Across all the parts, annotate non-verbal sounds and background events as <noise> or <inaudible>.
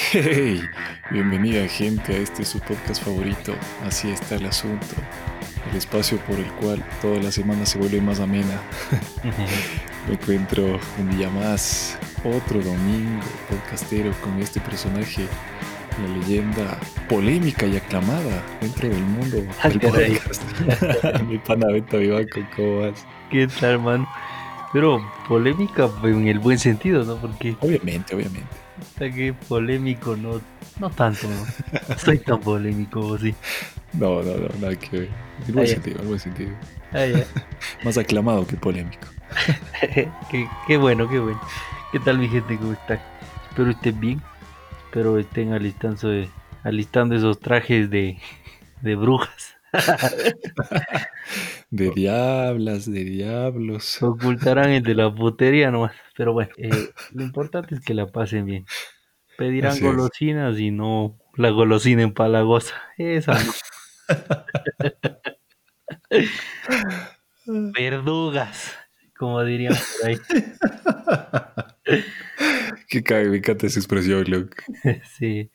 Hey, bienvenida gente a este su podcast favorito, Así está el asunto, el espacio por el cual toda la semana se vuelve más amena. Me encuentro un día más, otro domingo podcastero con este personaje, la leyenda polémica y aclamada dentro del mundo del podcast. <laughs> Mi pana Beto Vivanco, ¿cómo vas? ¿Qué tal, hermano? Pero polémica en el buen sentido, ¿no? Porque Obviamente, obviamente. está que polémico, no, no tanto, ¿no? Soy tan polémico, sí. No, no, no, nada que ver. En Ah, buen sentido, en buen sentido. Ah. <laughs> Más aclamado que polémico. <laughs> qué, qué bueno, qué bueno. ¿Qué tal, mi gente? ¿Cómo están? Espero estén bien. Espero estén alistando, alistando esos trajes de, de brujas. <laughs> De diablas, de diablos. Ocultarán el de la putería nomás. Pero bueno, eh, lo importante es que la pasen bien. Pedirán Así es. golosinas y no la golosina empalagosa. Esa. <laughs> Verdugas, como dirían por ahí. <laughs> Me encanta esa expresión. Sí,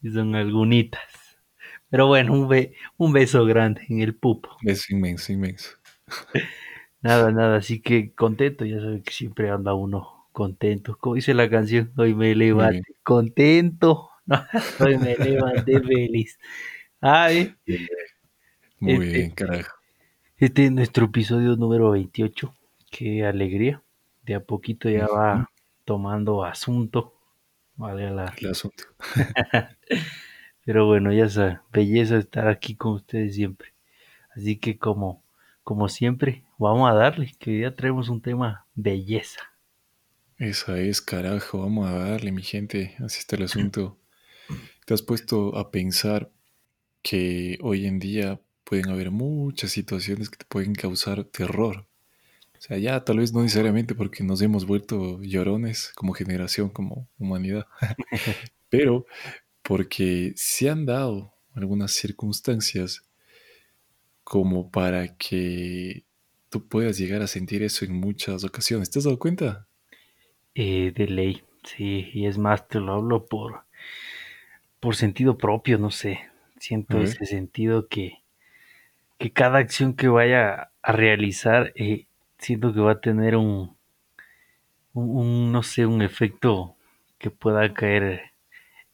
sí son algunitas. Pero bueno, un, be- un beso grande en el pupo. Es inmenso, inmenso. <laughs> Nada, nada, así que contento, ya saben que siempre anda uno contento. Como dice la canción, hoy me levanté contento. <laughs> hoy me levanté <laughs> feliz. Ah, ¿eh? Muy Este- bien, carajo. Este es nuestro episodio número 28. Qué alegría. De a poquito ya va tomando asunto. Vale la... El asunto. Pero bueno, ya esa belleza estar aquí con ustedes siempre. Así que como, como siempre, vamos a darle, que ya traemos un tema belleza. Esa es, carajo. Vamos a darle, mi gente. Así está el asunto. ¿Te has puesto a pensar que hoy en día pueden haber muchas situaciones que te pueden causar terror? O sea, ya tal vez no necesariamente porque nos hemos vuelto llorones como generación, como humanidad, <laughs> pero porque se han dado algunas circunstancias como para que tú puedas llegar a sentir eso en muchas ocasiones. ¿Te has dado cuenta? Eh, de ley, sí, y es más, te lo hablo por, por sentido propio, no sé. Siento ese sentido que, que cada acción que vaya a realizar, eh, siento que va a tener un, un, un, no sé, un efecto que pueda caer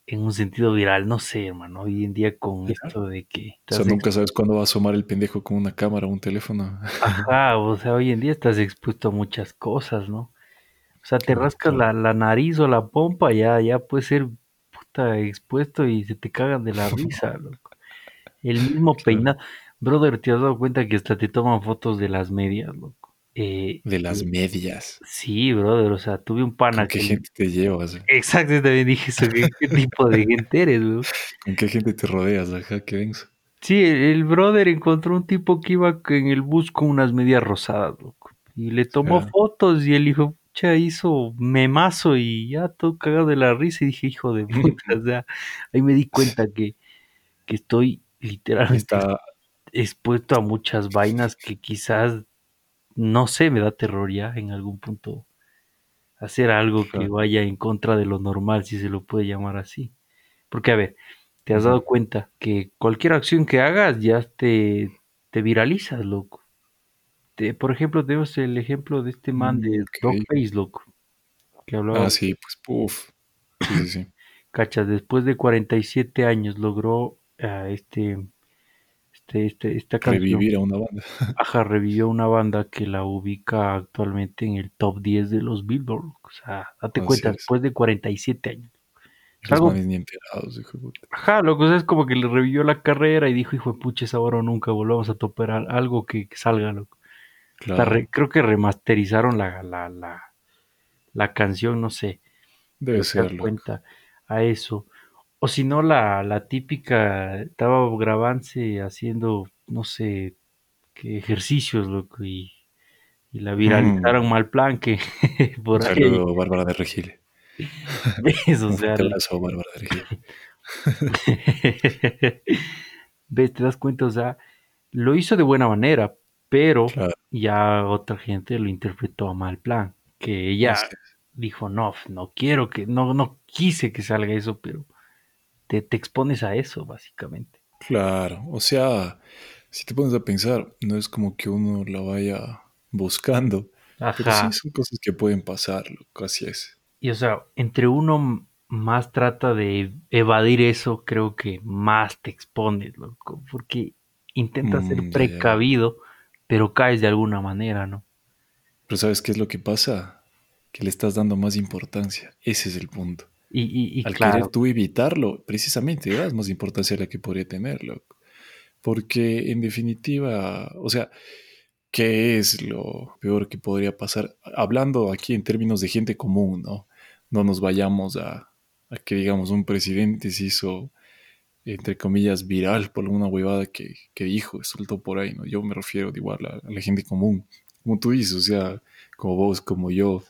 en un sentido viral, no sé, hermano. Hoy en día con esto de que O sea, nunca sabes cuándo va a asomar el pendejo con una cámara o un teléfono. Ajá, o sea, hoy en día estás expuesto a muchas cosas, ¿no? O sea, te rascas la, la nariz o la pompa, ya, ya puede ser puta expuesto y se te cagan de la risa, <laughs> loco. El mismo Claro. peinado. Brother, ¿te has dado cuenta que hasta te toman fotos de las medias, loco? Eh, De las medias. sí, brother, o sea, tuve un pana ¿Con qué que... gente te llevas? Exacto, también dije eso, ¿qué, qué tipo de gente eres, weón? ¿Con qué gente te rodeas? Ajá, qué denso. Sí, el, el brother encontró un tipo que iba en el bus con unas medias rosadas, loco. Y le tomó fotos y el hijo, pucha, hizo memazo y ya todo cagado de la risa. Y dije, hijo de puta, o sea, ahí me di cuenta que, que estoy literalmente Está, expuesto a muchas vainas que quizás, no sé, me da terror ya en algún punto hacer algo que vaya en contra de lo normal, si se lo puede llamar así. Porque, a ver, te has dado cuenta que cualquier acción que hagas ya te, te viralizas, loco. Te- por ejemplo, tenemos el ejemplo de este man de Mm, ok. Dogface, loco, que hablaba, Ah, sí, pues, puf. Sí, sí, sí. cachas, después de 47 años logró ah, este, este, este, esta canción. Revivir a una banda. <laughs> Ajá, revivió una banda que la ubica actualmente en el top 10 de los Billboard. O sea, date Así cuenta, es. después de 47 años. Los algo, ni enterados, hijo de puta. ajá, loco, o sea, es como que le revivió la carrera y dijo, hijo de pucha, es ahora o nunca, volvamos a topar al- algo que, que salga, loco. Re- Claro, creo que remasterizaron la, la, la, la canción, no sé, debe ser, cuenta a eso. O si no, la, la típica, estaba grabándose haciendo, no sé, qué ejercicios, loco, y, y la Mm. viralizaron mal plan que <laughs> Un por ahí. saludo, Bárbara de Regil. ¿Ves? <laughs> O Un sea, abrazo, Bárbara de Regil. <laughs> ¿ves? Te das cuenta, o sea, lo hizo de buena manera, pero Claro, ya otra gente lo interpretó a mal plan, que ella dijo, no, no quiero que, no, no quise que salga eso, pero te, te expones a eso, básicamente. Claro, o sea, si te pones a pensar, no es como que uno la vaya buscando, pero sí Ajá. son cosas que pueden pasar, loco, así es. Y o sea, entre uno más trata de evadir eso, creo que más te expones, loco, porque intentas ser Mm, ya. precavido, pero caes de alguna manera, ¿no? Pero ¿sabes qué es lo que pasa? Que le estás dando más importancia. Ese es el punto. Y, y, y Al querer tú evitarlo, precisamente le das más importancia a la que podría tenerlo. Porque en definitiva, o sea, ¿qué es lo peor que podría pasar? Hablando aquí en términos de gente común, ¿no? No nos vayamos a, a que, digamos, un presidente se hizo, entre comillas, viral por una huevada que, que dijo, soltó por ahí, ¿no? Yo me refiero de igual a, a la gente común, como tú dices, o sea, como vos, como yo,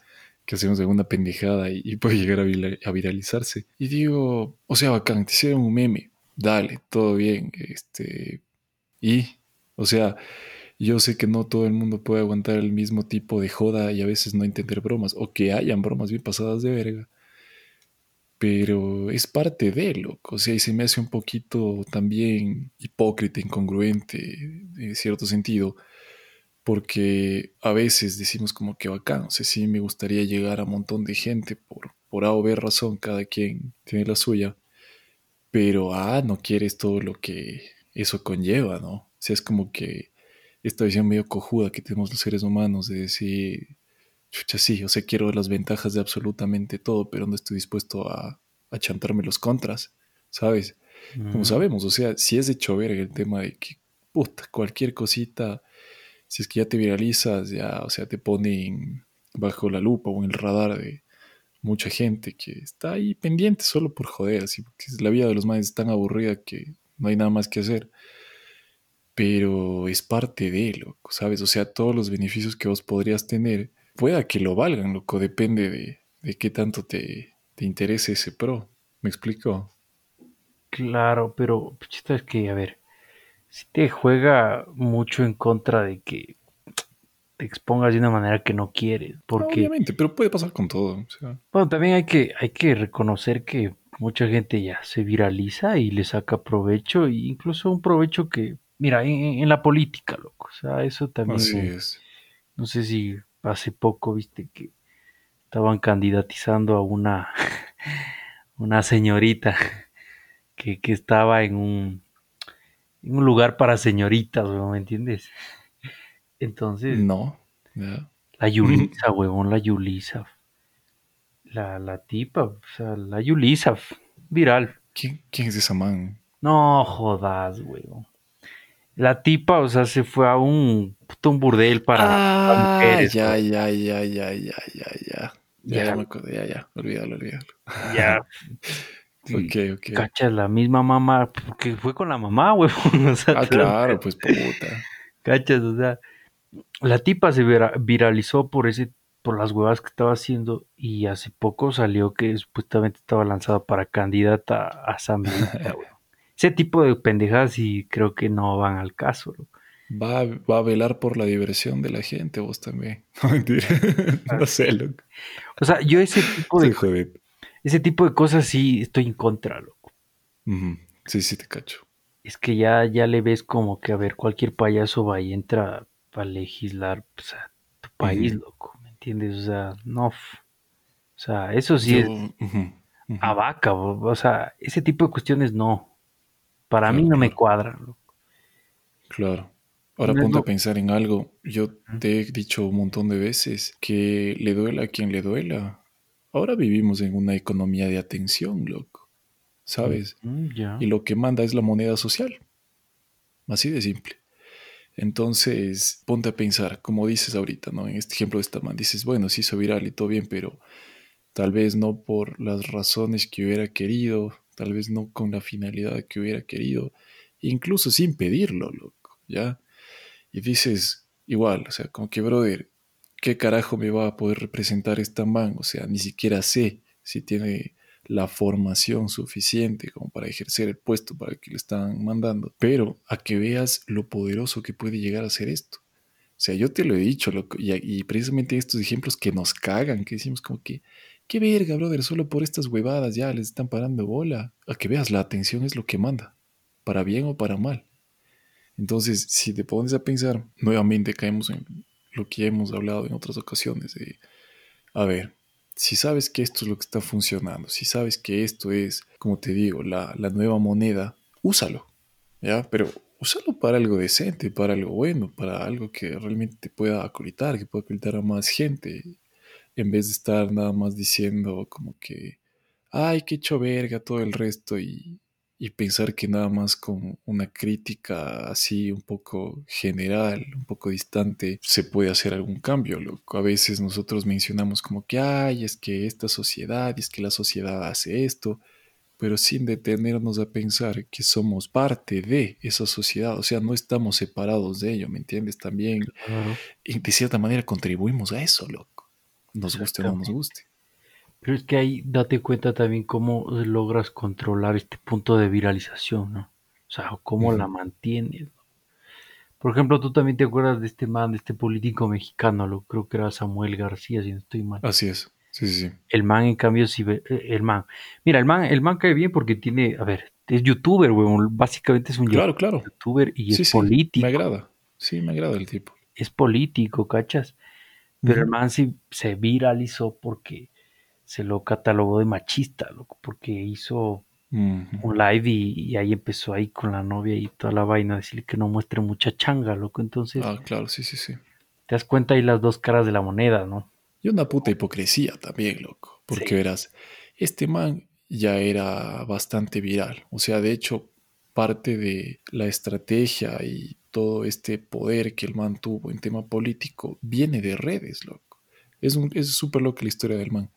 que hacemos alguna pendejada y, y puede llegar a, a viralizarse. Y digo, o sea, bacán, te hicieron un meme, dale, todo bien, este, y, o sea, yo sé que no todo el mundo puede aguantar el mismo tipo de joda y a veces no entender bromas, o que hayan bromas bien pasadas de verga, pero es parte de, loco. O sea, y se me hace un poquito también hipócrita, incongruente, en cierto sentido, porque a veces decimos como que bacán, o sea, sí me gustaría llegar a un montón de gente por, por A o B razón, cada quien tiene la suya, pero ah, no quieres todo lo que eso conlleva, ¿no? O sea, es como que esta visión medio cojuda que tenemos los seres humanos de decir, chucha, sí, o sea, quiero las ventajas de absolutamente todo, pero no estoy dispuesto a, a chantarme los contras, ¿sabes? Como mm, sabemos, o sea, si es de verga el tema de que, puta, cualquier cosita, si es que ya te viralizas, ya, o sea, te ponen bajo la lupa o en el radar de mucha gente que está ahí pendiente solo por joder, porque la vida de los manes es tan aburrida que no hay nada más que hacer pero es parte de, loco, ¿sabes? O sea, todos los beneficios que vos podrías tener, pueda que lo valgan, loco, depende de, de qué tanto te, te interese ese pro. ¿Me explico? claro, pero puchita, es que, a ver, si te juega mucho en contra de que te expongas de una manera que no quieres, porque, Obviamente, pero puede pasar con todo. O sea, bueno, también hay que, hay que reconocer que mucha gente ya se viraliza y le saca provecho, e incluso un provecho que, mira, en, en la política, loco, o sea, eso también, así es. no sé si hace poco viste que estaban candidatizando a una, <laughs> una señorita que, que estaba en un, un lugar para señoritas, weón, ¿me entiendes? Entonces, No, la Yulisa, huevón, la Yulisa, la, la tipa, o sea, la Yulisa, viral. ¿Quién, quién es esa man? No jodas, huevón. La tipa, o sea, se fue a un, puto, un burdel para, para Ah, mujeres, ya, huevón. ya, ya, ya, ya, ya, ya. Ya, ya Ya, me acordé, ya, ya. Olvídalo, olvídalo. ya, <laughs> ok, sí, ok. cachas, la misma mamá, porque fue con la mamá, <laughs> o sea, Ah, claro, pues puta. cachas, o sea, La tipa se vira- viralizó por ese, por las huevas que estaba haciendo y hace poco salió que supuestamente estaba lanzada para candidata a güey. <laughs> Ese tipo de pendejadas y creo que no van al caso. Va, va a velar por la diversión de la gente, vos también. <laughs> No, mentira. No sé, loco. O sea, yo ese tipo de jodido. Ese tipo de cosas sí estoy en contra, loco. Sí, sí, te cacho. Es que ya, ya le ves como que a ver, cualquier payaso va y entra para legislar pues, a tu país, loco, ¿me entiendes? O sea, no. O sea, eso sí Yo, es ujú, a vaca, o sea, ese tipo de cuestiones no. Para mí Claro, no me cuadra. loco. claro. Ahora No ponte a pensar en algo. Yo te he dicho un montón de veces que le duela a quien le duela. Ahora vivimos en una economía de atención, loco. ¿Sabes? Mm. Y lo que manda es la moneda social. Así de simple. Entonces, ponte a pensar, como dices ahorita, ¿no? En este ejemplo de esta man, dices, bueno, se hizo viral y todo bien, pero tal vez no por las razones que hubiera querido, tal vez no con la finalidad que hubiera querido, incluso sin pedirlo, loco, ¿ya? Y dices, igual, o sea, como que, brother, ¿qué carajo me va a poder representar esta man? O sea, ni siquiera sé si tiene la formación suficiente como para ejercer el puesto para el que le están mandando, pero a que veas lo poderoso que puede llegar a ser esto. O sea, yo te lo he dicho, y, y precisamente estos ejemplos que nos cagan, que decimos como que, qué verga, brother, solo por estas huevadas ya les están parando bola. A que veas, la atención es lo que manda, para bien o para mal. Entonces, si te pones a pensar, nuevamente caemos en lo que hemos hablado en otras ocasiones, de, a ver, si sabes que esto es lo que está funcionando, si sabes que esto es, como te digo, la, la nueva moneda, úsalo, ¿ya? Pero úsalo para algo decente, para algo bueno, para algo que realmente te pueda acolitar, que pueda acolitar a más gente, en vez de estar nada más diciendo como que, ay, qué hecho verga todo el resto y, y pensar que nada más con una crítica así un poco general, un poco distante, se puede hacer algún cambio. Loco. A veces nosotros mencionamos como que, ay, es que esta sociedad, es que la sociedad hace esto, pero sin detenernos a pensar que somos parte de esa sociedad, o sea, no estamos separados de ello, ¿me entiendes? También, y de cierta manera, contribuimos a eso, loco, nos guste o no nos guste. Pero es que ahí date cuenta también cómo logras controlar este punto de viralización, ¿no? O sea, cómo la mantienes. Por ejemplo, tú también te acuerdas de este man, de este político mexicano, lo creo que era Samuel García, si no estoy mal. Así es, sí, sí, sí. El man, en cambio, sí eh, el man. Mira, el man, el man cae bien porque tiene, a ver, es youtuber, weón. Básicamente es un Claro, claro, youtuber y es sí, sí, me político. agrada, sí, me agrada el tipo. Es político, ¿cachas? Pero el man sí se viralizó porque se lo catalogó de machista, loco, porque hizo un live y, y ahí empezó ahí con la novia y toda la vaina, a decirle que no muestre mucha changa, loco. Entonces, Ah, claro, sí, sí, sí. te das cuenta ahí las dos caras de la moneda, ¿no? Y una puta hipocresía también, loco. Porque Sí, verás, este man ya era bastante viral. O sea, de hecho, parte de la estrategia y todo este poder que el man tuvo en tema político viene de redes, loco. Es un, es súper loca la historia del man.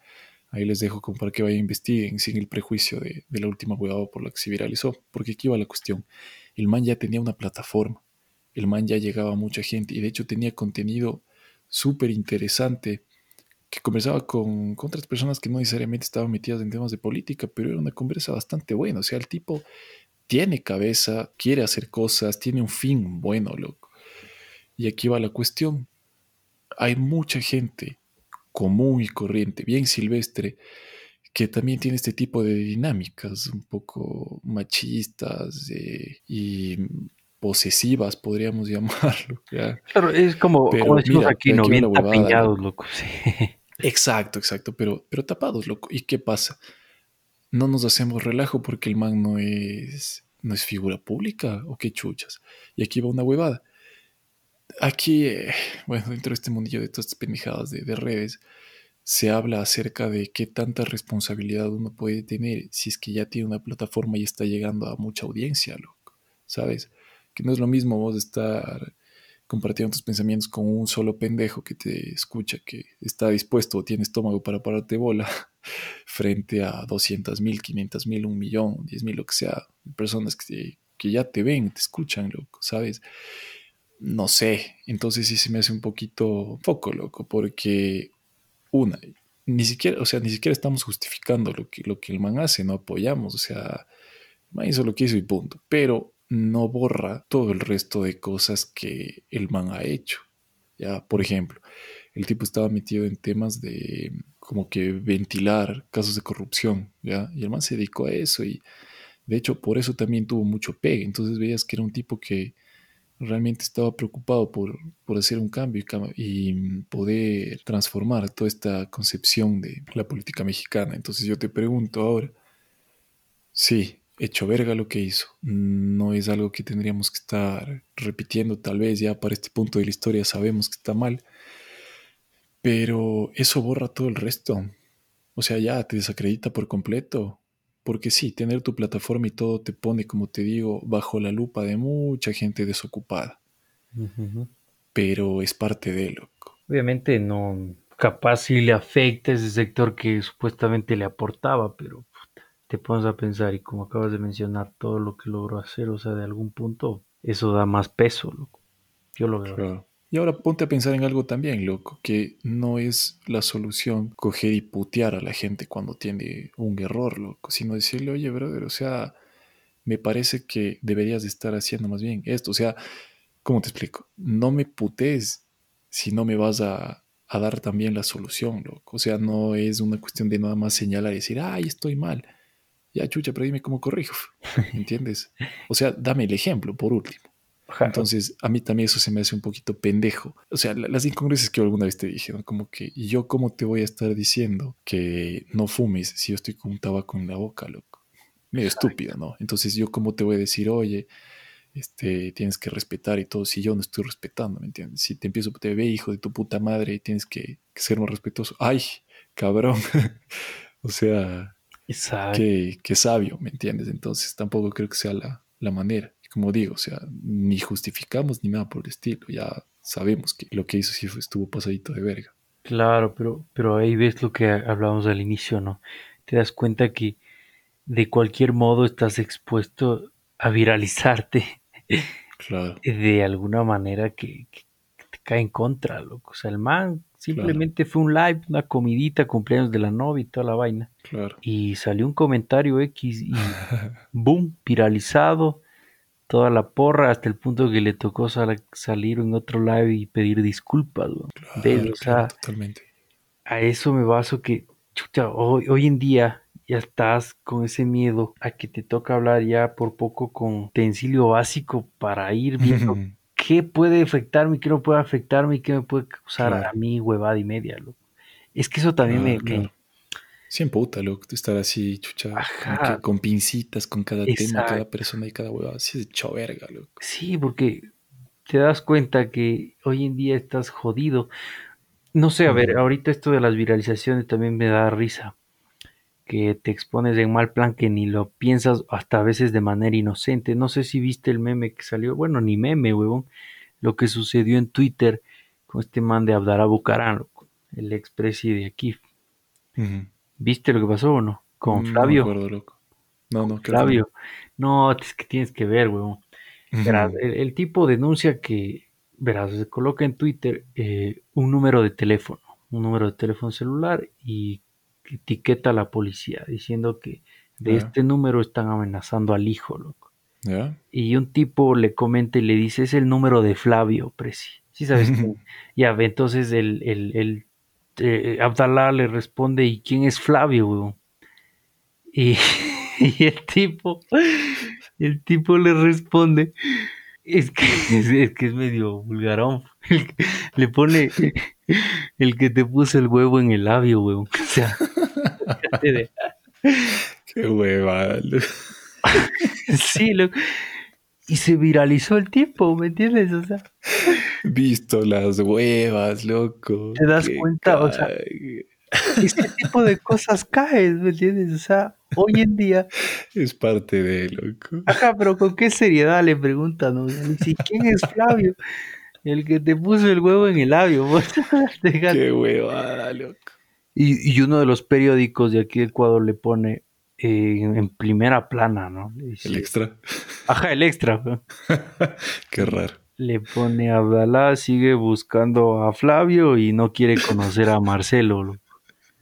Ahí les dejo para que vayan a investiguen sin el prejuicio de, la última huevada por la que se viralizó. Porque aquí va la cuestión. El man ya tenía una plataforma. El man ya llegaba a mucha gente y de hecho tenía contenido súper interesante que conversaba con, con, otras personas que no necesariamente estaban metidas en temas de política, pero era una conversa bastante buena. O sea, el tipo tiene cabeza, quiere hacer cosas, tiene un fin bueno, loco. Y aquí va la cuestión. Hay mucha gente común y corriente, bien silvestre, que también tiene este tipo de dinámicas un poco machistas eh, y posesivas, podríamos <laughs> llamarlo. ¿ya? claro, es como, como Pero decimos mira, aquí, ¿no? Bien tapiñados, loco. loco. <laughs> Sí. Exacto, exacto, pero, pero tapados, loco. ¿Y qué pasa? No nos hacemos relajo porque el man no es, no es figura pública o qué chuchas. Y aquí va una huevada. Aquí, eh, bueno, dentro de este mundillo de todas estas pendejadas de, de redes, se habla acerca de qué tanta responsabilidad uno puede tener si es que ya tiene una plataforma y está llegando a mucha audiencia, loco. ¿Sabes? Que no es lo mismo vos estar compartiendo tus pensamientos con un solo pendejo que te escucha, que está dispuesto o tiene estómago para pararte bola, <laughs> frente a 200 mil, 500 mil, un millón, 10 mil, lo que sea, personas que, que ya te ven, te escuchan, loco, ¿sabes? No sé, entonces sí se me hace un poquito poco, loco, porque una, ni siquiera, o sea, ni siquiera estamos justificando lo que, lo que el man hace, no apoyamos, o sea, el man hizo lo que hizo y punto, pero no borra todo el resto de cosas que el man ha hecho. Ya, por ejemplo, el tipo estaba metido en temas de como que ventilar casos de corrupción, ¿ya? Y el man se dedicó a eso y de hecho por eso también tuvo mucho pegue. Entonces veías que era un tipo que realmente estaba preocupado por, por hacer un cambio y, poder transformar toda esta concepción de la política mexicana. Entonces yo te pregunto ahora, sí, hecho verga lo que hizo. No es algo que tendríamos que estar repitiendo, tal vez ya para este punto de la historia sabemos que está mal, pero eso borra todo el resto. O sea, ya te desacredita por completo. Porque sí, tener tu plataforma y todo te pone, como te digo, bajo la lupa de mucha gente desocupada. Uh -huh. Pero es parte de loco. Obviamente no, capaz si le afecta ese sector que supuestamente le aportaba, pero te pones a pensar y como acabas de mencionar todo lo que logró hacer, o sea, de algún punto, eso da más peso, loco. Yo lo veo claro. Y ahora ponte a pensar en algo también, loco, que no es la solución coger y putear a la gente cuando tiene un error, loco, sino decirle, oye, brother, o sea, me parece que deberías estar haciendo más bien esto. O sea, ¿cómo te explico? No me putees si no me vas a, a dar también la solución, loco. O sea, no es una cuestión de nada más señalar y decir, ay, estoy mal. Ya, chucha, pero dime cómo corrijo. ¿Entiendes? O sea, dame el ejemplo, por último. Entonces, a mí también eso se me hace un poquito pendejo. O sea, las incongruencias que alguna vez te dije, ¿no? Como que, ¿y yo cómo te voy a estar diciendo que no fumes si yo estoy con un tabaco en la boca, loco? Medio estúpido, ¿no? Entonces, ¿yo cómo te voy a decir, oye, este, tienes que respetar y todo, si yo no estoy respetando, ¿me entiendes? Si te empiezo, te ve, hijo de tu puta madre, tienes que, ser más respetuoso. ¡Ay, cabrón! <laughs> o sea, qué, qué, sabio, ¿me entiendes? Entonces, tampoco creo que sea la, la manera como digo, o sea, ni justificamos ni nada por el estilo, ya sabemos que lo que hizo sí estuvo pasadito de verga. Claro, pero, pero ahí ves lo que hablábamos al inicio, ¿no? Te das cuenta que de cualquier modo estás expuesto a viralizarte. Claro. <laughs> De alguna manera que, te cae en contra, loco. O sea, el man simplemente fue un live, una comidita, cumpleaños de la novia y toda la vaina. Claro. Y salió un comentario X y <laughs> boom, viralizado toda la porra hasta el punto que le tocó salir en otro live y pedir disculpas. totalmente. A eso me baso que, chucha, hoy, hoy en día ya estás con ese miedo a que te toca hablar ya por poco con utensilio básico para ir viendo <laughs> qué puede afectarme, qué no puede afectarme y qué me puede causar a mí huevada y media. Es que eso también me, Sí, puta, loco, estar así, chucha, con pincitas con cada tema, cada persona y cada huevada, así de hecho verga, loco. Sí, porque te das cuenta que hoy en día estás jodido. No sé, a ver, ahorita esto de las viralizaciones también me da risa. Que te expones en mal plan que ni lo piensas hasta a veces de manera inocente. No sé si viste el meme que salió, bueno, ni meme, huevón, lo que sucedió en Twitter con este man de Abdalá Bucarán, el expresi de aquí. ¿Viste lo que pasó o no? Con mm, Flavio. No, acuerdo, loco. no, no, Flavio. No, es que tienes que ver, weón. el, tipo denuncia que, verás, se coloca en Twitter eh, un número de teléfono, un número de teléfono celular y etiqueta a la policía diciendo que de este número están amenazando al hijo, loco. Y un tipo le comenta y le dice, es el número de Flavio, Presi. Sí, sabes que. <laughs> ya, entonces el, el, el Abdalá le responde, ¿y quién es Flavio, <laughs> Y, el tipo, el tipo le responde, es que <laughs> es, que es medio vulgarón. le pone el que te puso el huevo en el labio, weón. <laughs> O sea, qué hueva. sí, loco y se viralizó el tiempo, ¿me entiendes? O sea, visto las huevas, loco. Te das cuenta, o sea, este tipo de cosas caen, ¿me entiendes? O sea, hoy en día. Es parte de, loco. Ajá, pero ¿con qué seriedad le preguntan? ¿no? ¿Quién es Flavio? El que te puso el huevo en el labio. <laughs> qué huevada, loco. Y, y uno de los periódicos de aquí de Ecuador le pone en primera plana, ¿no? el extra. Ajá, el extra. <laughs> Qué raro. Le pone a Abdalá, sigue buscando a Flavio y no quiere conocer a Marcelo.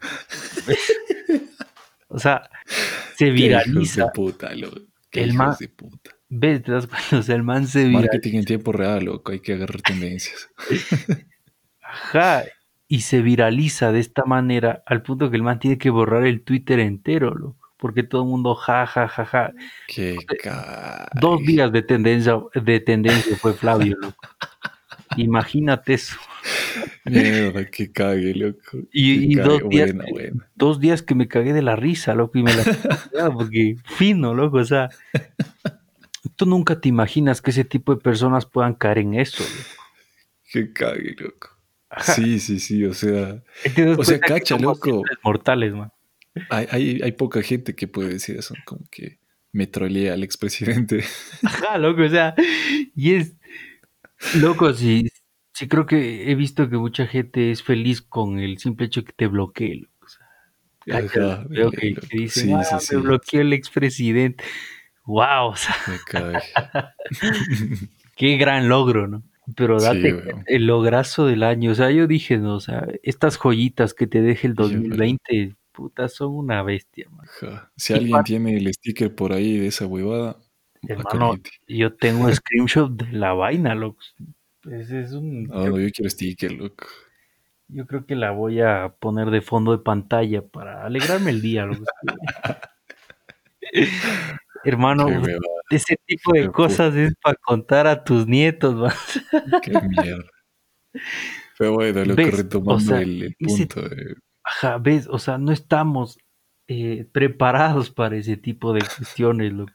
<laughs> o sea, se viraliza. de puta, loco. el man, de puta. ¿Ves? Te das cuenta, o sea, el man se viraliza. Marketing en tiempo real, loco, hay que agarrar tendencias. <laughs> Ajá, y se viraliza de esta manera al punto que el man tiene que borrar el Twitter entero, loco porque todo el mundo ja, ja, ja, ja. Qué Dos días de tendencia, de tendencia fue Flavio, <laughs> loco. Imagínate eso. Mierda, que cague, loco. Y, dos, días, dos días que me cagué de la risa, loco, y me la <laughs> porque fino, loco, o sea. Tú nunca te imaginas que ese tipo de personas puedan caer en eso, loco. Que cague, loco. Sí, sí, sí, o sea. O sea, cacha, loco. Mortales, man. Hay, hay, poca gente que puede decir eso, como que me trolea al expresidente. <laughs> Ajá, loco, o sea, y es loco, sí, sí creo que he visto que mucha gente es feliz con el simple hecho que te bloquee, loco. O sea, Ajá, que, dicen, ah, me bloqueó el expresidente. Wow, o sea, <laughs> <laughs> qué gran logro, ¿no? Pero date el lograzo del año. O sea, yo dije, no, o sea, estas joyitas que te deje el 2020, puta, son una bestia, Si alguien tiene el sticker por ahí de esa huevada, hermano, yo tengo un <laughs> screenshot de la vaina, loco. Pues es un. No, no, yo quiero sticker, loco. Yo creo que la voy a poner de fondo de pantalla para alegrarme el día. loco. <laughs> Hermano, ese tipo de qué cosas es para contar a tus nietos, ¿va? Qué mierda. Pero bueno, loco, ¿Ves? retomando O sea, el, el ese- punto. de- Ajá, ves, o sea, no estamos eh, preparados para ese tipo de cuestiones, loco.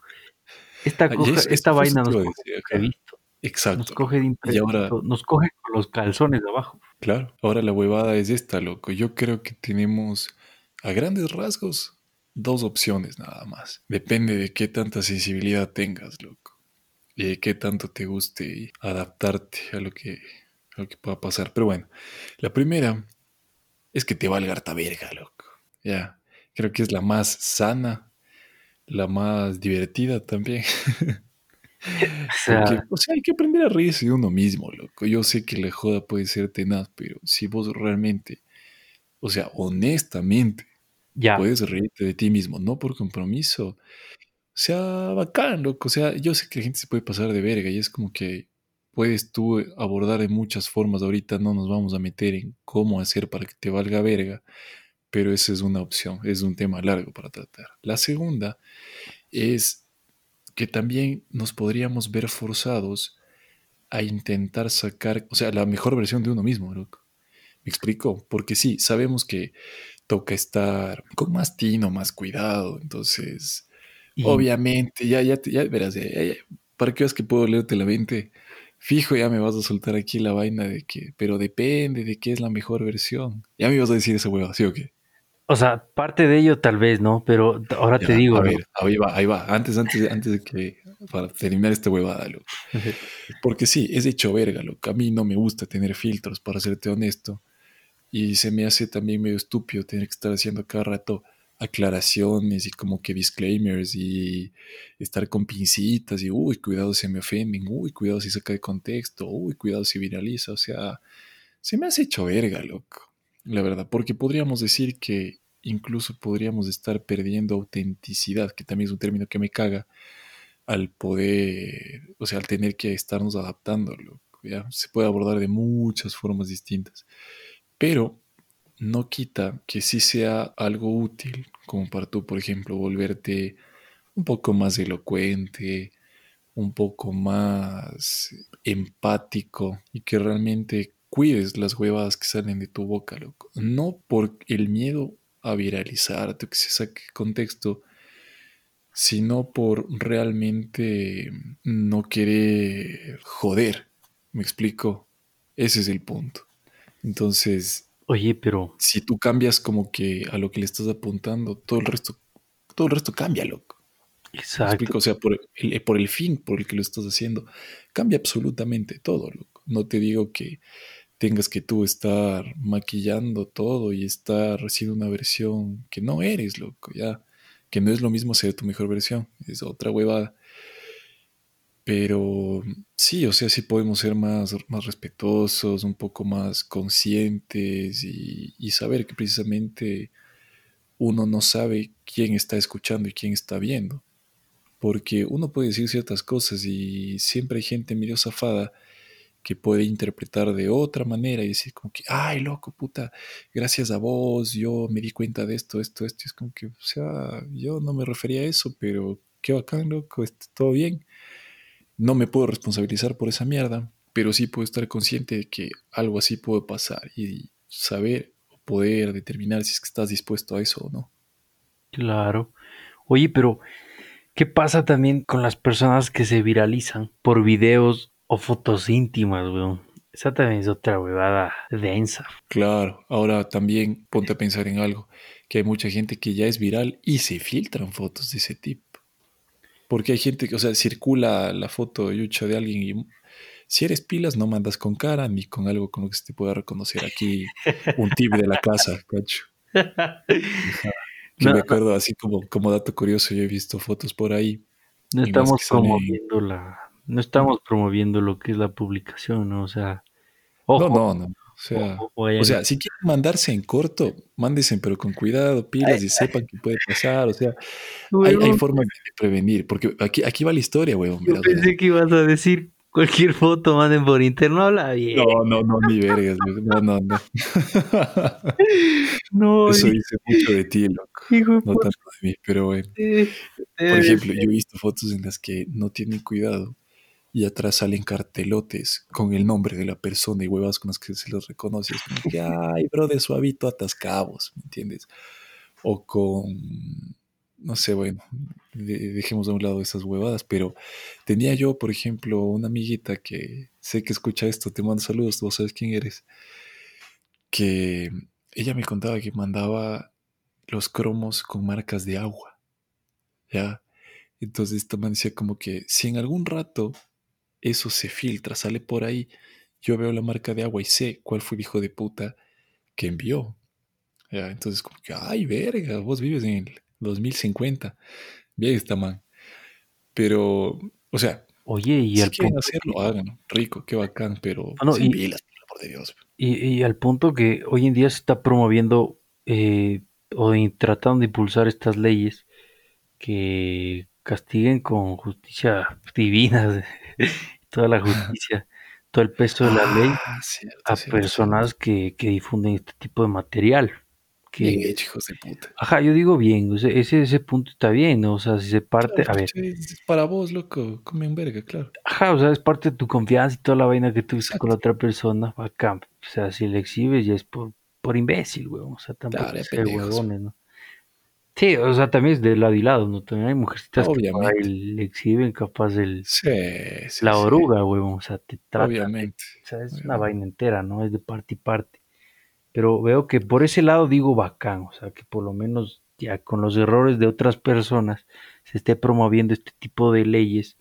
Esta, Ah, coja- esta vaina nos coge imprevisto, nos Exacto. coge de imprevisto, ahora, nos coge con los calzones de abajo. claro, ahora la huevada es esta, loco. Yo creo que tenemos, a grandes rasgos, dos opciones nada más. Depende de qué tanta sensibilidad tengas, loco. Y de qué tanto te guste adaptarte a lo que, a lo que pueda pasar. Pero bueno, la primera es que te valga harta verga, loco. Ya, creo que es la más sana, la más divertida también. <laughs> O <laughs> sea, Porque, o sea, hay que aprender a reírse de uno mismo, loco. Yo sé que la joda puede ser tenaz, pero si vos realmente, o sea, honestamente, ya, puedes reírte de ti mismo, no por compromiso, o sea, bacán, loco. O sea, yo sé que la gente se puede pasar de verga y es como que puedes tú abordar de muchas formas. Ahorita no nos vamos a meter en cómo hacer para que te valga verga, pero esa es una opción, es un tema largo para tratar. La segunda es que también nos podríamos ver forzados a intentar sacar, o sea, la mejor versión de uno mismo, loco. ¿Me explico? Porque sí, sabemos que toca estar con más tino, más cuidado, entonces, y obviamente, ya, ya, ya verás, ya- ya- ya, para que veas que puedo leerte la mente, fijo, ya me vas a soltar aquí la vaina de que, pero depende de qué es la mejor versión. Ya me ibas a decir esa hueva, ¿sí o qué? o sea, parte de ello tal vez, ¿no? Pero ahora te digo, a ver, ahí va, ahí va, antes, antes, antes de que, para terminar esta huevada, loco. <laughs> Porque sí, es hecho verga, loco. A mí no me gusta tener filtros, para serte honesto. Y se me hace también medio estúpido tener que estar haciendo cada rato aclaraciones y como que disclaimers y estar con pincitas y uy, cuidado si me ofenden, uy, cuidado si saca de contexto, uy, cuidado si viraliza. O sea, se me hace hecho verga, loco. La verdad, porque podríamos decir que incluso podríamos estar perdiendo autenticidad, que también es un término que me caga al poder, o sea, al tener que estarnos adaptando, ¿ya? Se puede abordar de muchas formas distintas, pero no quita que sí sea algo útil, como para tú, por ejemplo, volverte un poco más elocuente, un poco más empático y que realmente cuides las huevadas que salen de tu boca, loco. No por el miedo a viralizarte, que se saque contexto, sino por realmente no querer joder. ¿Me explico? Ese es el punto. Entonces, Oye, pero si tú cambias como que a lo que le estás apuntando, todo el resto, todo el resto cambia, loco. ¿Me exacto. explico? O sea, por el, por el fin por el que lo estás haciendo, cambia absolutamente todo, loco. No te digo que tengas que tú estar maquillando todo y estar haciendo una versión que no eres, loco, ya. Que no es lo mismo ser tu mejor versión, es otra huevada. Pero sí, o sea, sí podemos ser más, más respetuosos, un poco más conscientes y, saber que precisamente uno no sabe quién está escuchando y quién está viendo. Porque uno puede decir ciertas cosas y siempre hay gente medio zafada que puede interpretar de otra manera y decir como que, ay, loco, puta, gracias a vos yo me di cuenta de esto, esto, esto. Y es como que, o sea, yo no me refería a eso, pero qué bacán, loco, todo bien. No me puedo responsabilizar por esa mierda, pero sí puedo estar consciente de que algo así puede pasar y saber o poder determinar si es que estás dispuesto a eso o no. Claro. Oye, pero ¿qué pasa también con las personas que se viralizan por videos o fotos íntimas, weón? Esa también es otra huevada densa. Claro, ahora también ponte a pensar en algo, que hay mucha gente que ya es viral y se filtran fotos de ese tipo. Porque hay gente que, o sea, circula la foto yucha de alguien y si eres pilas no mandas con cara ni con algo con lo que se te pueda reconocer. Aquí un tip de la casa, cacho. No, me acuerdo así como, como dato curioso, yo he visto fotos por ahí. no estamos promoviendo la, no estamos promoviendo lo que es la publicación, ¿no? O sea, No, ojo, no, no. O sea, ojo, vayan- o sea, si quieren mandarse en corto, mándense, pero con cuidado, pilas y sepan que puede pasar. O sea, hay, hay formas de prevenir, porque aquí, aquí va la historia, huevón. yo pensé que ibas a decir Cualquier foto manden por interno, habla bien. No, no, no, ni vergas, no, no, no. <laughs> No, Eso dice mucho de ti, loco. hijo No tanto de mí, pero bueno. Eh, Por eh, ejemplo, yo he visto fotos en las que no tienen cuidado y atrás salen cartelotes con el nombre de la persona y huevas con las que se los reconoce. Es como que, <laughs> ay, bro, de suavito atascabos, ¿me entiendes? O con, no sé, bueno, de- dejemos a un lado esas huevadas, pero tenía yo, por ejemplo, una amiguita que sé que escucha esto, te mando saludos, tú sabes quién eres, que ella me contaba que mandaba los cromos con marcas de agua, ¿ya? Entonces esta man decía como que si en algún rato eso se filtra, sale por ahí, yo veo la marca de agua y sé cuál fue el hijo de puta que envió. ¿ya? Entonces como que, ay, verga, vos vives en el 2050. Bien está man. Pero, o sea, Oye, y si al quieren punto hacerlo, que- hagan. Rico, qué bacán, pero Ah, no, sean y- pilas, por Dios. Y, y al punto que hoy en día se está promoviendo eh, o in- tratando de impulsar estas leyes que castiguen con justicia divina, <laughs> <laughs> toda la justicia, todo el peso de la ley Ah, cierto, a cierto, personas que, que difunden este tipo de material. Que, Bien hecho, hijos de puta. ajá, yo digo bien, o sea, ese, ese punto está bien, ¿no? O sea, si se parte, Claro, a ver, es para vos, loco, come un verga, claro. Ajá, o sea, es parte de tu confianza y toda la vaina que tuviste con la otra persona, bacán. O sea, si le exhibes ya es por, por imbécil, weón. O sea, tampoco Claro, ya ser pendejos. huevones, ¿no? Sí, o sea, también es de lado y lado, ¿no? También hay mujercitas que le exhiben capaz el, Sí, sí, la sí, oruga, weón. O sea, te tratan de- Obviamente. o sea, es una vaina entera, ¿no? Es de parte y parte. Pero veo que por ese lado digo bacán, o sea, que por lo menos ya con los errores de otras personas se esté promoviendo este tipo de leyes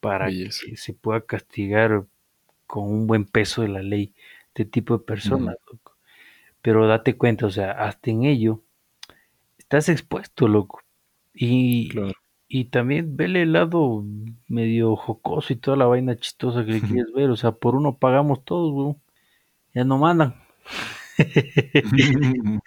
para Belleza. que se pueda castigar con un buen peso de la ley este tipo de personas. loco. Pero date cuenta, o sea, hasta en ello estás expuesto, loco. Y, Claro. y también vele el lado medio jocoso y toda la vaina chistosa que le <laughs> quieres ver. O sea, por uno pagamos todos, weón. Ya no mandan. <laughs>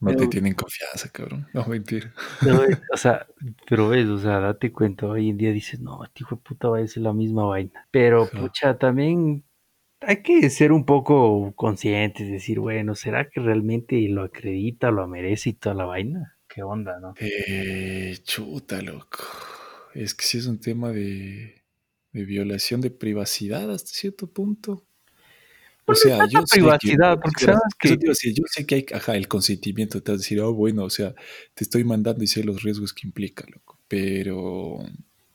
No te tienen confianza, cabrón. No, mentira. <laughs> O sea, pero ves, o sea, date cuenta, hoy en día dices, no, este hijo de puta va a ser la misma vaina. Pero, pucha, también hay que ser un poco conscientes, decir, bueno, ¿será que realmente lo acredita, lo merece y toda la vaina? ¿Qué onda, no? Eh, chuta, loco. Es que sí es un tema de, de violación de privacidad hasta cierto punto. O Bueno, sea, yo sé que, privacidad, porque sabes que- decir, yo sé que hay, ajá, el consentimiento, te vas a decir, oh, bueno, o sea, te estoy mandando y sé los riesgos que implica, loco. Pero,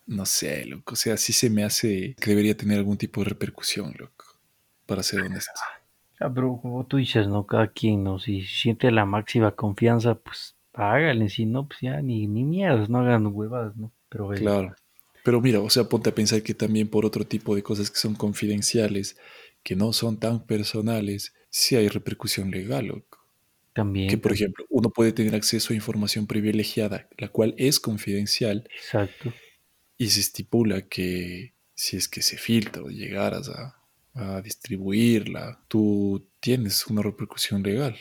no sé, loco, o sea, sí se me hace que debería tener algún tipo de repercusión, loco, para ser. Ah, pero como tú dices, ¿no? Cada quien, ¿no? Si siente la máxima confianza, pues háganle, si no, pues ya ni, ni mierdas, no hagan huevadas, ¿no? Pero Claro. Pero mira, o sea, ponte a pensar que también por otro tipo de cosas que son confidenciales, que no son tan personales, sí hay repercusión legal, loco. también, Que, por ejemplo, uno puede tener acceso a información privilegiada, la cual es confidencial, exacto. y se estipula que si es que se filtra o llegaras a, a distribuirla, tú tienes una repercusión legal.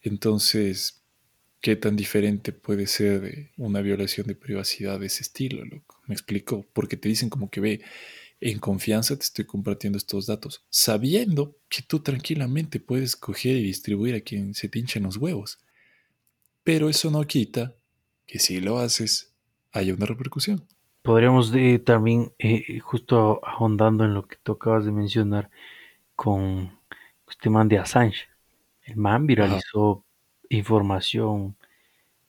Entonces, ¿qué tan diferente puede ser de una violación de privacidad de ese estilo? Me explico, porque te dicen como que ve, en confianza te estoy compartiendo estos datos, sabiendo que tú tranquilamente puedes coger y distribuir a quien se te hinchen los huevos. Pero eso no quita que si lo haces, haya una repercusión. Podríamos eh, también, eh, justo ahondando en lo que tú acabas de mencionar, con este man de Assange. El man viralizó información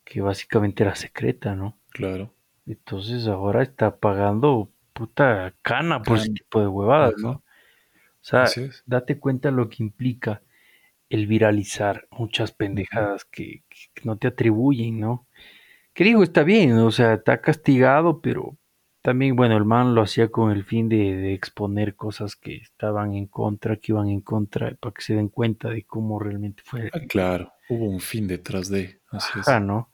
que básicamente era secreta, ¿no? Claro. Entonces ahora está pagando puta cana por ese Cana. tipo de huevadas, ¿no? Ajá. O sea, Así es. date cuenta lo que implica el viralizar muchas pendejadas que, que no te atribuyen, ¿no? Que digo, está bien, o sea, está castigado, pero también, bueno, el man lo hacía con el fin de, de exponer cosas que estaban en contra, que iban en contra, para que se den cuenta de cómo realmente fue. Ah, claro, hubo un fin detrás de. Así es. Ajá, ¿no?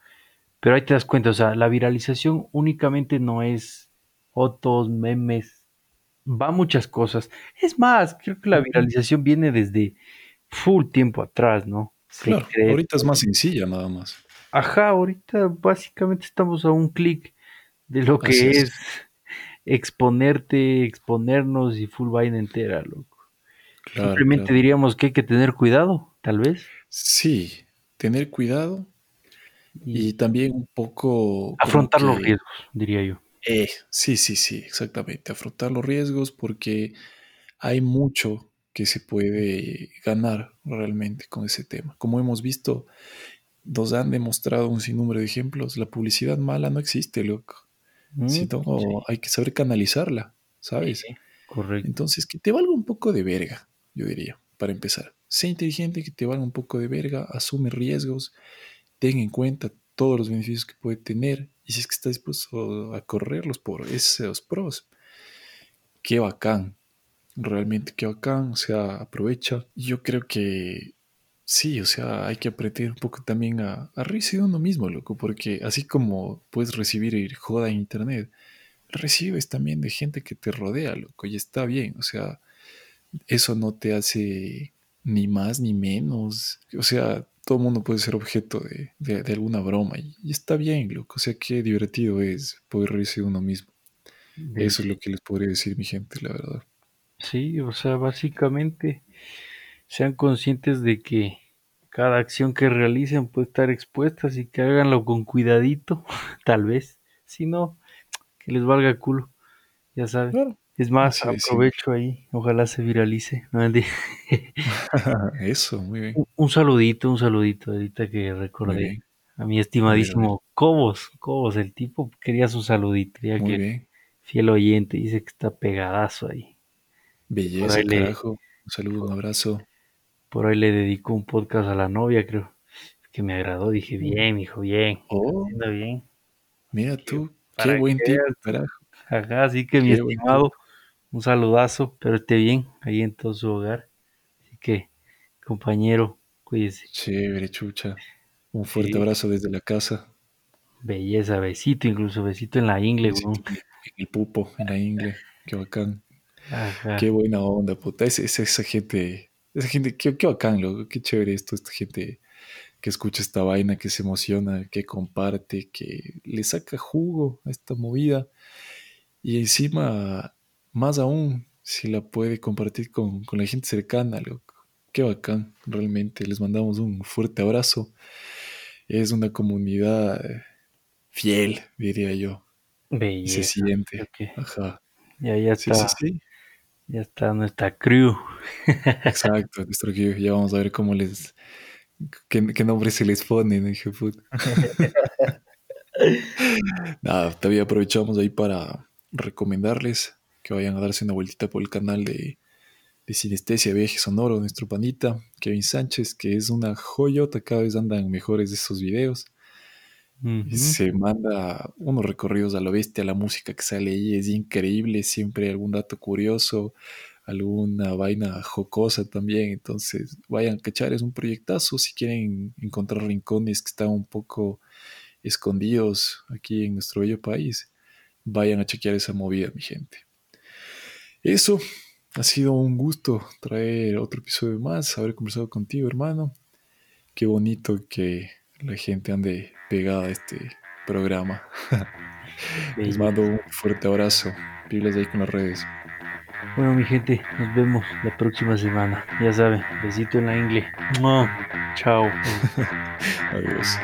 Pero ahí te das cuenta, o sea, la viralización únicamente no es fotos, memes, va muchas cosas. Es más, creo que la viralización viene desde full tiempo atrás, ¿no? Claro, ahorita es más sencilla nada más. Ajá, ahorita básicamente estamos a un clic de lo que es, es. exponerte, exponernos y full vaina entera, loco. Claro, Simplemente claro. diríamos que hay que tener cuidado, tal vez. Sí, tener cuidado Y y también un poco afrontar los riesgos, diría yo. eh, sí, sí, sí, exactamente, afrontar los riesgos porque hay mucho que se puede ganar realmente con ese tema. Como hemos visto, nos han demostrado un sinnúmero de ejemplos. La publicidad mala no existe, loco. Mm, Sino sí, hay que saber canalizarla, ¿sabes? sí, correcto. Entonces, que te valga un poco de verga, yo diría, para empezar. Sé inteligente, que te valga un poco de verga, asume riesgos, ten en cuenta todos los beneficios que puede tener y si es que está dispuesto a correrlos por esos pros, qué bacán, realmente qué bacán, o sea, aprovecha. Yo creo que sí, o sea, hay que aprender un poco también a, a reírse de uno mismo, loco, porque así como puedes recibir joda en internet, recibes también de gente que te rodea, loco, y está bien, o sea, eso no te hace ni más ni menos, o sea, todo el mundo puede ser objeto de, de- de alguna broma y, y está bien, loco, o sea, qué divertido es poder reírse de uno mismo. Eso es lo que les podría decir mi gente, la verdad. Sí, o sea, básicamente sean conscientes de que cada acción que realicen puede estar expuesta, así que háganlo con cuidadito, <laughs> tal vez. Si no, que les valga culo, ya saben. Claro, Es más, aprovecho ahí, ojalá se viralice. No. <laughs> Eso, muy bien, Un un saludito, un saludito, ahorita que recordé a mi estimadísimo Cobos, Cobos, el tipo quería su saludito, ya muy que bien. fiel oyente dice que está pegadazo ahí. Por ahí Belleza, le, carajo. Un saludo, un abrazo. Por ahí le dedicó un podcast a la novia, creo. Que me agradó, dije, bien, mijo, bien, Oh, bien. mira tú, qué para que buen tipo, carajo. ajá, así que mi Qué buen tipo. estimado, un saludazo, pero esté bien ahí en todo su hogar. Así que, compañero, cuídese. Chévere, chucha. Un fuerte Sí, abrazo desde la casa. belleza, besito, incluso besito en la ingle, Besito en el, en el pupo, en la ingle. Qué bacán. Ajá, Qué buena onda, puta. Es, es esa gente, esa gente, qué, qué bacán, loco. Qué chévere esto, esta gente que escucha esta vaina, que se emociona, que comparte, que le saca jugo a esta movida. Y encima, más aún, si la puede compartir con, con la gente cercana, loco. Qué bacán, realmente. Les mandamos un fuerte abrazo. Es una comunidad fiel, diría yo. Y se belleza. siente. Ajá. ya, ya Sí, sí, está, sí. Ya está nuestra crew. <laughs> Exacto. Nuestro que ya vamos a ver cómo les. qué, qué nombre se les pone, ¿no? Hijo de puta. <laughs> Nada, todavía aprovechamos ahí para recomendarles que vayan a darse una vueltita por el canal de, de Sinestesia Viaje Sonoro, nuestro panita, Kevin Sánchez, que es una joyota, cada vez andan mejores esos videos. Se manda unos recorridos a lo bestia, la música que sale ahí es increíble, siempre hay algún dato curioso, alguna vaina jocosa también, entonces vayan a cachar, es un proyectazo si quieren encontrar rincones que están un poco escondidos aquí en nuestro bello país, vayan a chequear esa movida, mi gente. Eso, ha sido un gusto traer otro episodio más, haber conversado contigo, hermano. Qué bonito que la gente ande pegada a este programa. Les mando un fuerte abrazo. Pilas ahí con las redes. Bueno, mi gente, nos vemos la próxima semana. Ya saben, besito en la ingle. ¡Mua! Chao. <laughs> Adiós.